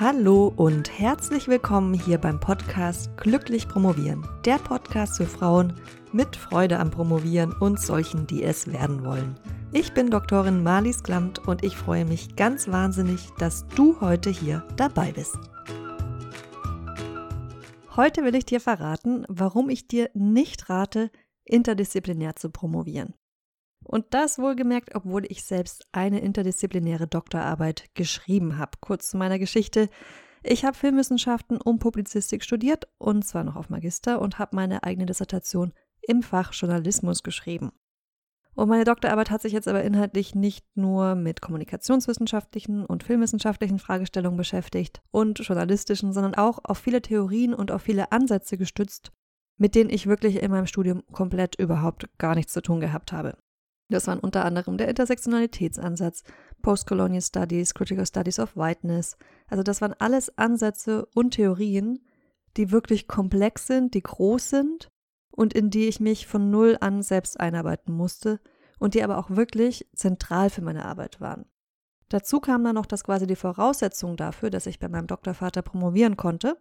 Hallo und herzlich willkommen hier beim Podcast Glücklich Promovieren. Der Podcast für Frauen mit Freude am Promovieren und solchen, die es werden wollen. Ich bin Doktorin Marlies Klamt und ich freue mich ganz wahnsinnig, dass du heute hier dabei bist. Heute will ich dir verraten, warum ich dir nicht rate, interdisziplinär zu promovieren. Und das wohlgemerkt, obwohl ich selbst eine interdisziplinäre Doktorarbeit geschrieben habe. Kurz zu meiner Geschichte. Ich habe Filmwissenschaften und Publizistik studiert und zwar noch auf Magister und habe meine eigene Dissertation im Fach Journalismus geschrieben. Und meine Doktorarbeit hat sich jetzt aber inhaltlich nicht nur mit kommunikationswissenschaftlichen und filmwissenschaftlichen Fragestellungen beschäftigt und journalistischen, sondern auch auf viele Theorien und auf viele Ansätze gestützt, mit denen ich wirklich in meinem Studium komplett überhaupt gar nichts zu tun gehabt habe. Das waren unter anderem der Intersektionalitätsansatz, Postcolonial Studies, Critical Studies of Whiteness. Also das waren alles Ansätze und Theorien, die wirklich komplex sind, die groß sind und in die ich mich von null an selbst einarbeiten musste und die aber auch wirklich zentral für meine Arbeit waren. Dazu kam dann noch, dass quasi die Voraussetzung dafür, dass ich bei meinem Doktorvater promovieren konnte,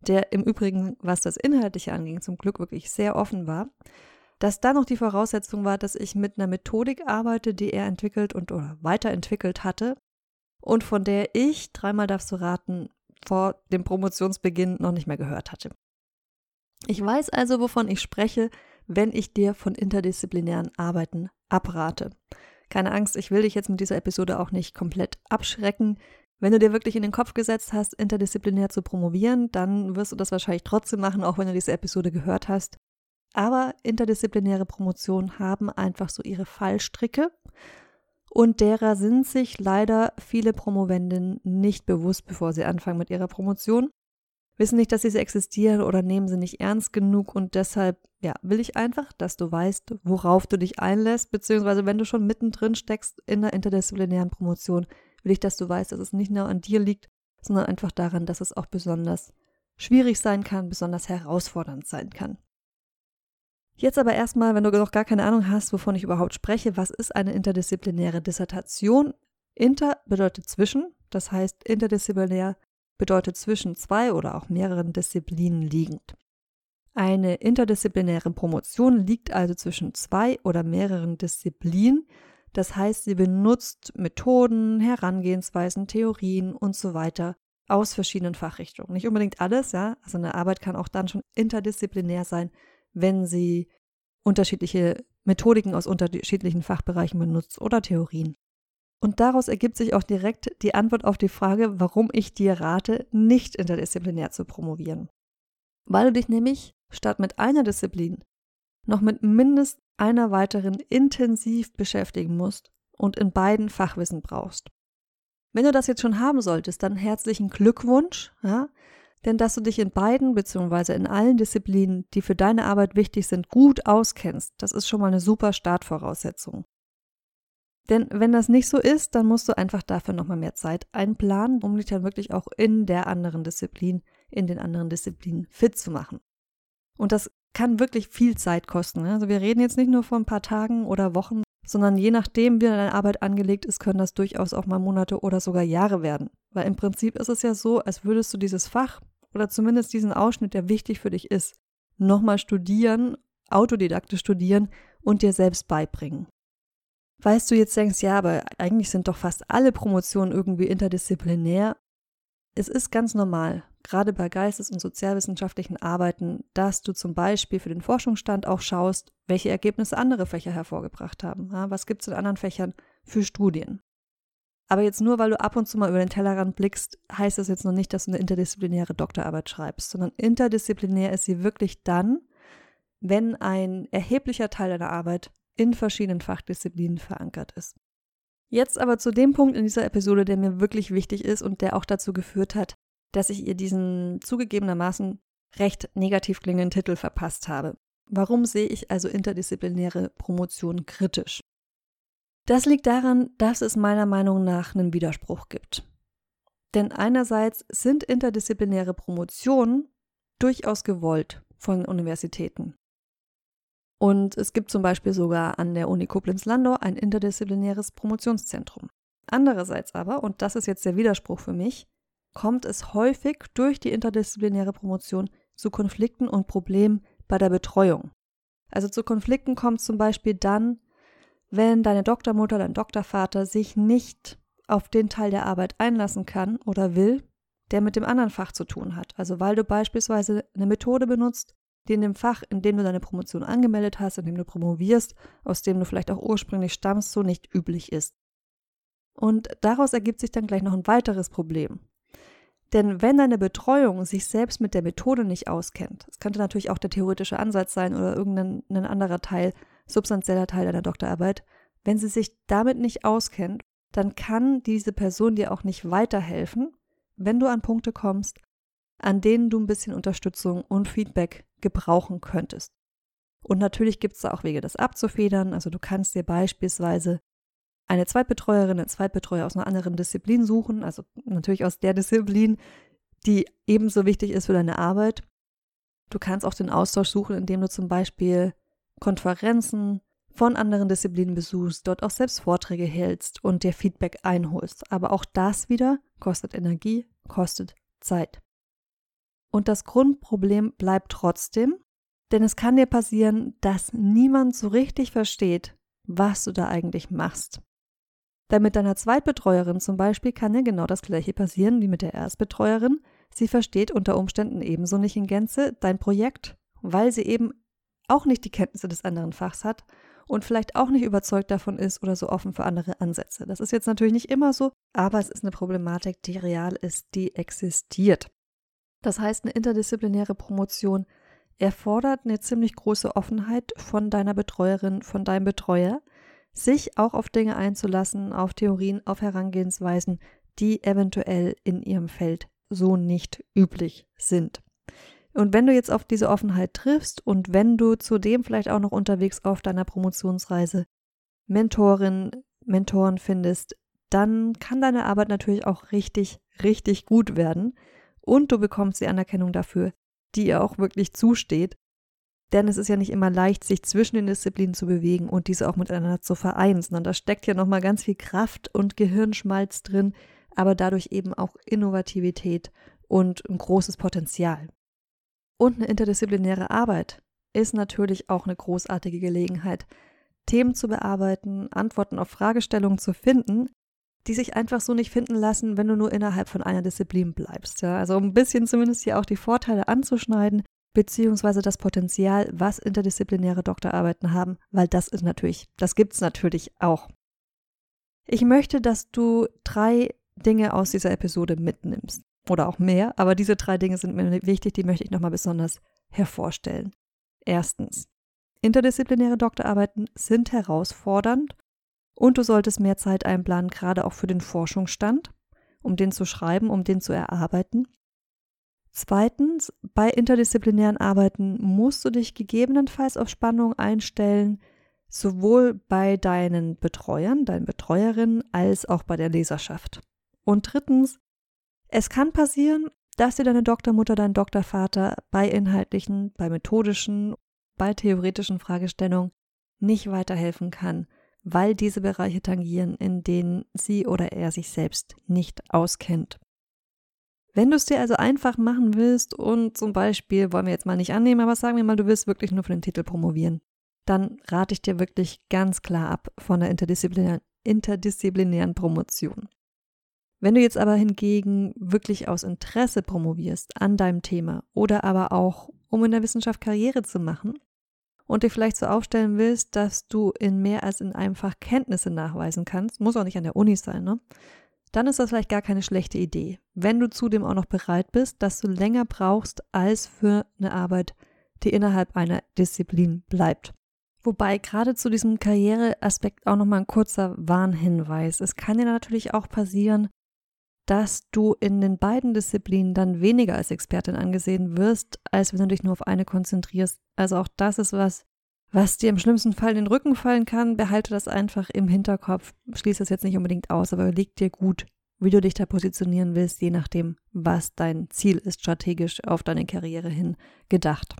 der im Übrigen, was das Inhaltliche anging, zum Glück wirklich sehr offen war, dass dann noch die Voraussetzung war, dass ich mit einer Methodik arbeite, die er entwickelt und oder weiterentwickelt hatte und von der ich, dreimal darfst du raten, vor dem Promotionsbeginn noch nicht mehr gehört hatte. Ich weiß also, wovon ich spreche, wenn ich dir von interdisziplinären Arbeiten abrate. Keine Angst, ich will dich jetzt mit dieser Episode auch nicht komplett abschrecken. Wenn du dir wirklich in den Kopf gesetzt hast, interdisziplinär zu promovieren, dann wirst du das wahrscheinlich trotzdem machen, auch wenn du diese Episode gehört hast. Aber interdisziplinäre Promotionen haben einfach so ihre Fallstricke. Und derer sind sich leider viele Promovendinnen nicht bewusst, bevor sie anfangen mit ihrer Promotion, wissen nicht, dass diese existieren oder nehmen sie nicht ernst genug. Und deshalb, ja, will ich einfach, dass du weißt, worauf du dich einlässt, beziehungsweise wenn du schon mittendrin steckst in der interdisziplinären Promotion, will ich, dass du weißt, dass es nicht nur an dir liegt, sondern einfach daran, dass es auch besonders schwierig sein kann, besonders herausfordernd sein kann. Jetzt aber erstmal, wenn du noch gar keine Ahnung hast, wovon ich überhaupt spreche, was ist eine interdisziplinäre Dissertation? Inter bedeutet zwischen, das heißt interdisziplinär bedeutet zwischen zwei oder auch mehreren Disziplinen liegend. Eine interdisziplinäre Promotion liegt also zwischen zwei oder mehreren Disziplinen, das heißt, sie benutzt Methoden, Herangehensweisen, Theorien und so weiter aus verschiedenen Fachrichtungen. Nicht unbedingt alles, ja, also eine Arbeit kann auch dann schon interdisziplinär sein, wenn sie unterschiedliche Methodiken aus unterschiedlichen Fachbereichen benutzt oder Theorien. Und daraus ergibt sich auch direkt die Antwort auf die Frage, warum ich dir rate, nicht interdisziplinär zu promovieren. Weil du dich nämlich statt mit einer Disziplin noch mit mindestens einer weiteren intensiv beschäftigen musst und in beiden Fachwissen brauchst. Wenn du das jetzt schon haben solltest, dann herzlichen Glückwunsch. Ja? Denn dass du dich in beiden bzw. in allen Disziplinen, die für deine Arbeit wichtig sind, gut auskennst, das ist schon mal eine super Startvoraussetzung. Denn wenn das nicht so ist, dann musst du einfach dafür nochmal mehr Zeit einplanen, um dich dann wirklich auch in der anderen Disziplin, in den anderen Disziplinen fit zu machen. Und das kann wirklich viel Zeit kosten. Ne? Also wir reden jetzt nicht nur von ein paar Tagen oder Wochen, sondern je nachdem, wie deine Arbeit angelegt ist, können das durchaus auch mal Monate oder sogar Jahre werden. Weil im Prinzip ist es ja so, als würdest du dieses Fach oder zumindest diesen Ausschnitt, der wichtig für dich ist, nochmal studieren, autodidaktisch studieren und dir selbst beibringen. Weißt du jetzt denkst, ja, aber eigentlich sind doch fast alle Promotionen irgendwie interdisziplinär. Es ist ganz normal, gerade bei geistes- und sozialwissenschaftlichen Arbeiten, dass du zum Beispiel für den Forschungsstand auch schaust, welche Ergebnisse andere Fächer hervorgebracht haben. Was gibt es in anderen Fächern für Studien? Aber jetzt nur, weil du ab und zu mal über den Tellerrand blickst, heißt das jetzt noch nicht, dass du eine interdisziplinäre Doktorarbeit schreibst, sondern interdisziplinär ist sie wirklich dann, wenn ein erheblicher Teil deiner Arbeit in verschiedenen Fachdisziplinen verankert ist. Jetzt aber zu dem Punkt in dieser Episode, der mir wirklich wichtig ist und der auch dazu geführt hat, dass ich ihr diesen zugegebenermaßen recht negativ klingenden Titel verpasst habe. Warum sehe ich also interdisziplinäre Promotion kritisch? Das liegt daran, dass es meiner Meinung nach einen Widerspruch gibt. Denn einerseits sind interdisziplinäre Promotionen durchaus gewollt von Universitäten. Und es gibt zum Beispiel sogar an der Uni Koblenz-Landau ein interdisziplinäres Promotionszentrum. Andererseits aber, und das ist jetzt der Widerspruch für mich, kommt es häufig durch die interdisziplinäre Promotion zu Konflikten und Problemen bei der Betreuung. Also zu Konflikten kommt zum Beispiel dann, wenn deine Doktormutter, dein Doktorvater sich nicht auf den Teil der Arbeit einlassen kann oder will, der mit dem anderen Fach zu tun hat. Also weil du beispielsweise eine Methode benutzt, die in dem Fach, in dem du deine Promotion angemeldet hast, in dem du promovierst, aus dem du vielleicht auch ursprünglich stammst, so nicht üblich ist. Und daraus ergibt sich dann gleich noch ein weiteres Problem. Denn wenn deine Betreuung sich selbst mit der Methode nicht auskennt, es könnte natürlich auch der theoretische Ansatz sein oder irgendein anderer Teil, substanzieller Teil deiner Doktorarbeit, wenn sie sich damit nicht auskennt, dann kann diese Person dir auch nicht weiterhelfen, wenn du an Punkte kommst, an denen du ein bisschen Unterstützung und Feedback gebrauchen könntest. Und natürlich gibt es da auch Wege, das abzufedern. Also du kannst dir beispielsweise eine Zweitbetreuerin, einen Zweitbetreuer aus einer anderen Disziplin suchen, also natürlich aus der Disziplin, die ebenso wichtig ist für deine Arbeit. Du kannst auch den Austausch suchen, indem du zum Beispiel Konferenzen von anderen Disziplinen besuchst, dort auch selbst Vorträge hältst und dir Feedback einholst. Aber auch das wieder kostet Energie, kostet Zeit. Und das Grundproblem bleibt trotzdem, denn es kann dir passieren, dass niemand so richtig versteht, was du da eigentlich machst. Denn mit deiner Zweitbetreuerin zum Beispiel kann ja genau das gleiche passieren wie mit der Erstbetreuerin. Sie versteht unter Umständen ebenso nicht in Gänze dein Projekt, weil sie eben auch nicht die Kenntnisse des anderen Fachs hat und vielleicht auch nicht überzeugt davon ist oder so offen für andere Ansätze. Das ist jetzt natürlich nicht immer so, aber es ist eine Problematik, die real ist, die existiert. Das heißt, eine interdisziplinäre Promotion erfordert eine ziemlich große Offenheit von deiner Betreuerin, von deinem Betreuer, sich auch auf Dinge einzulassen, auf Theorien, auf Herangehensweisen, die eventuell in ihrem Feld so nicht üblich sind. Und wenn du jetzt auf diese Offenheit triffst und wenn du zudem vielleicht auch noch unterwegs auf deiner Promotionsreise Mentorin, Mentoren findest, dann kann deine Arbeit natürlich auch richtig, richtig gut werden und du bekommst die Anerkennung dafür, die ihr auch wirklich zusteht denn es ist ja nicht immer leicht, sich zwischen den Disziplinen zu bewegen und diese auch miteinander zu vereinen, sondern da steckt ja nochmal ganz viel Kraft und Gehirnschmalz drin, aber dadurch eben auch Innovativität und ein großes Potenzial. Und eine interdisziplinäre Arbeit ist natürlich auch eine großartige Gelegenheit, Themen zu bearbeiten, Antworten auf Fragestellungen zu finden, die sich einfach so nicht finden lassen, wenn du nur innerhalb von einer Disziplin bleibst. Ja? Also um ein bisschen zumindest hier auch die Vorteile anzuschneiden, beziehungsweise das Potenzial, was interdisziplinäre Doktorarbeiten haben, weil das ist natürlich, das gibt es natürlich auch. Ich möchte, dass du drei Dinge aus dieser Episode mitnimmst. Oder auch mehr, aber diese drei Dinge sind mir wichtig, die möchte ich nochmal besonders hervorstellen. Erstens, interdisziplinäre Doktorarbeiten sind herausfordernd und du solltest mehr Zeit einplanen, gerade auch für den Forschungsstand, um den zu schreiben, um den zu erarbeiten. Zweitens, bei interdisziplinären Arbeiten musst du dich gegebenenfalls auf Spannung einstellen, sowohl bei deinen Betreuern, deinen Betreuerinnen, als auch bei der Leserschaft. Und drittens, es kann passieren, dass dir deine Doktormutter, dein Doktorvater bei inhaltlichen, bei methodischen, bei theoretischen Fragestellungen nicht weiterhelfen kann, weil diese Bereiche tangieren, in denen sie oder er sich selbst nicht auskennt. Wenn du es dir also einfach machen willst und zum Beispiel, wollen wir jetzt mal nicht annehmen, aber sagen wir mal, du willst wirklich nur für den Titel promovieren, dann rate ich dir wirklich ganz klar ab von der interdisziplinären, interdisziplinären Promotion. Wenn du jetzt aber hingegen wirklich aus Interesse promovierst an deinem Thema oder aber auch, um in der Wissenschaft Karriere zu machen und dich vielleicht so aufstellen willst, dass du in mehr als in einem Fach Kenntnisse nachweisen kannst, muss auch nicht an der Uni sein, ne? dann ist das vielleicht gar keine schlechte Idee. Wenn du zudem auch noch bereit bist, dass du länger brauchst als für eine Arbeit, die innerhalb einer Disziplin bleibt. Wobei gerade zu diesem Karriereaspekt auch nochmal ein kurzer Warnhinweis. Es kann dir natürlich auch passieren, dass du in den beiden Disziplinen dann weniger als Expertin angesehen wirst, als wenn du dich nur auf eine konzentrierst. Also auch das ist was, was dir im schlimmsten Fall in den Rücken fallen kann, behalte das einfach im Hinterkopf. Schließe das jetzt nicht unbedingt aus, aber leg dir gut, wie du dich da positionieren willst, je nachdem, was dein Ziel ist, strategisch auf deine Karriere hin gedacht.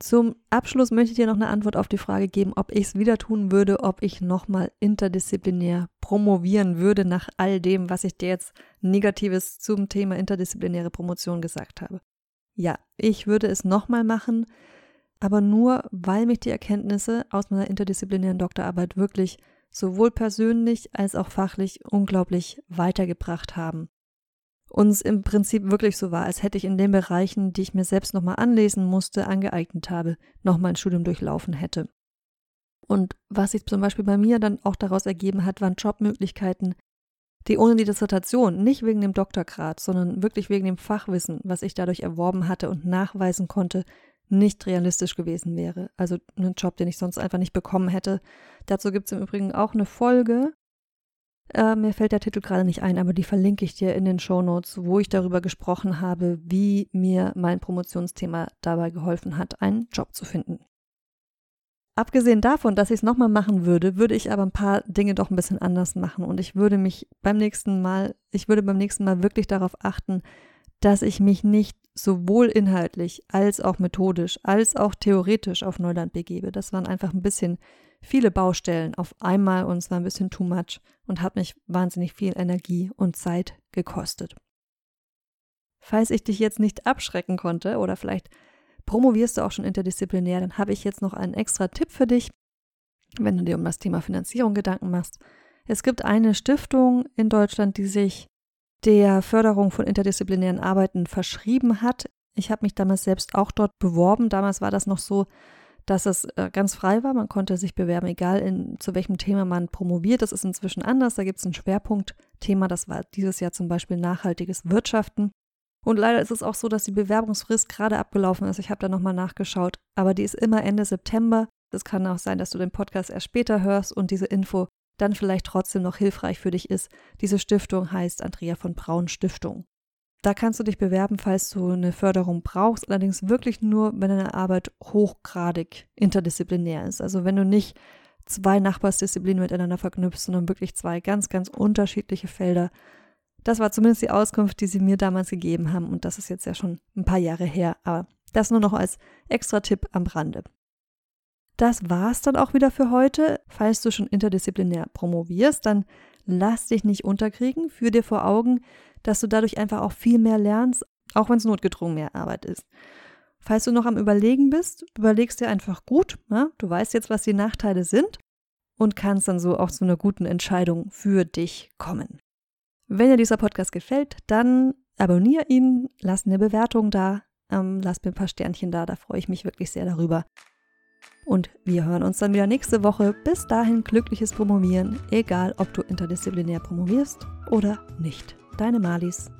Zum Abschluss möchte ich dir noch eine Antwort auf die Frage geben, ob ich es wieder tun würde, ob ich nochmal interdisziplinär promovieren würde nach all dem, was ich dir jetzt Negatives zum Thema interdisziplinäre Promotion gesagt habe. Ja, ich würde es nochmal machen, aber nur, weil mich die Erkenntnisse aus meiner interdisziplinären Doktorarbeit wirklich sowohl persönlich als auch fachlich unglaublich weitergebracht haben uns im Prinzip wirklich so war, als hätte ich in den Bereichen, die ich mir selbst nochmal anlesen musste, angeeignet habe, nochmal ein Studium durchlaufen hätte. Und was sich zum Beispiel bei mir dann auch daraus ergeben hat, waren Jobmöglichkeiten, die ohne die Dissertation, nicht wegen dem Doktorgrad, sondern wirklich wegen dem Fachwissen, was ich dadurch erworben hatte und nachweisen konnte, nicht realistisch gewesen wäre. Also einen Job, den ich sonst einfach nicht bekommen hätte. Dazu gibt es im Übrigen auch eine Folge, äh, mir fällt der Titel gerade nicht ein, aber die verlinke ich dir in den Show Notes, wo ich darüber gesprochen habe, wie mir mein Promotionsthema dabei geholfen hat, einen Job zu finden. Abgesehen davon, dass ich es nochmal machen würde, würde ich aber ein paar Dinge doch ein bisschen anders machen und ich würde mich beim nächsten Mal, ich würde beim nächsten Mal wirklich darauf achten, dass ich mich nicht sowohl inhaltlich als auch methodisch als auch theoretisch auf Neuland begebe. Das waren einfach ein bisschen viele Baustellen auf einmal und es war ein bisschen too much und hat mich wahnsinnig viel Energie und Zeit gekostet. Falls ich dich jetzt nicht abschrecken konnte oder vielleicht promovierst du auch schon interdisziplinär, dann habe ich jetzt noch einen extra Tipp für dich, wenn du dir um das Thema Finanzierung Gedanken machst. Es gibt eine Stiftung in Deutschland, die sich der Förderung von interdisziplinären Arbeiten verschrieben hat. Ich habe mich damals selbst auch dort beworben. Damals war das noch so, dass es äh, ganz frei war. Man konnte sich bewerben, egal in, zu welchem Thema man promoviert. Das ist inzwischen anders. Da gibt es ein Schwerpunktthema. Das war dieses Jahr zum Beispiel nachhaltiges Wirtschaften. Und leider ist es auch so, dass die Bewerbungsfrist gerade abgelaufen ist. Ich habe da nochmal nachgeschaut. Aber die ist immer Ende September. Es kann auch sein, dass du den Podcast erst später hörst und diese Info dann vielleicht trotzdem noch hilfreich für dich ist. Diese Stiftung heißt Andrea von Braun Stiftung. Da kannst du dich bewerben, falls du eine Förderung brauchst, allerdings wirklich nur, wenn deine Arbeit hochgradig interdisziplinär ist. Also wenn du nicht zwei Nachbarsdisziplinen miteinander verknüpfst, sondern wirklich zwei ganz, ganz unterschiedliche Felder. Das war zumindest die Auskunft, die sie mir damals gegeben haben und das ist jetzt ja schon ein paar Jahre her, aber das nur noch als extra Tipp am Rande. Das war's dann auch wieder für heute. Falls du schon interdisziplinär promovierst, dann lass dich nicht unterkriegen. Führ dir vor Augen, dass du dadurch einfach auch viel mehr lernst, auch wenn es notgedrungen mehr Arbeit ist. Falls du noch am Überlegen bist, überlegst dir einfach gut. Ja? Du weißt jetzt, was die Nachteile sind und kannst dann so auch zu einer guten Entscheidung für dich kommen. Wenn dir dieser Podcast gefällt, dann abonniere ihn, lass eine Bewertung da, ähm, lass mir ein paar Sternchen da, da freue ich mich wirklich sehr darüber. Und wir hören uns dann wieder nächste Woche. Bis dahin glückliches Promovieren, egal ob du interdisziplinär promovierst oder nicht. Deine Malis.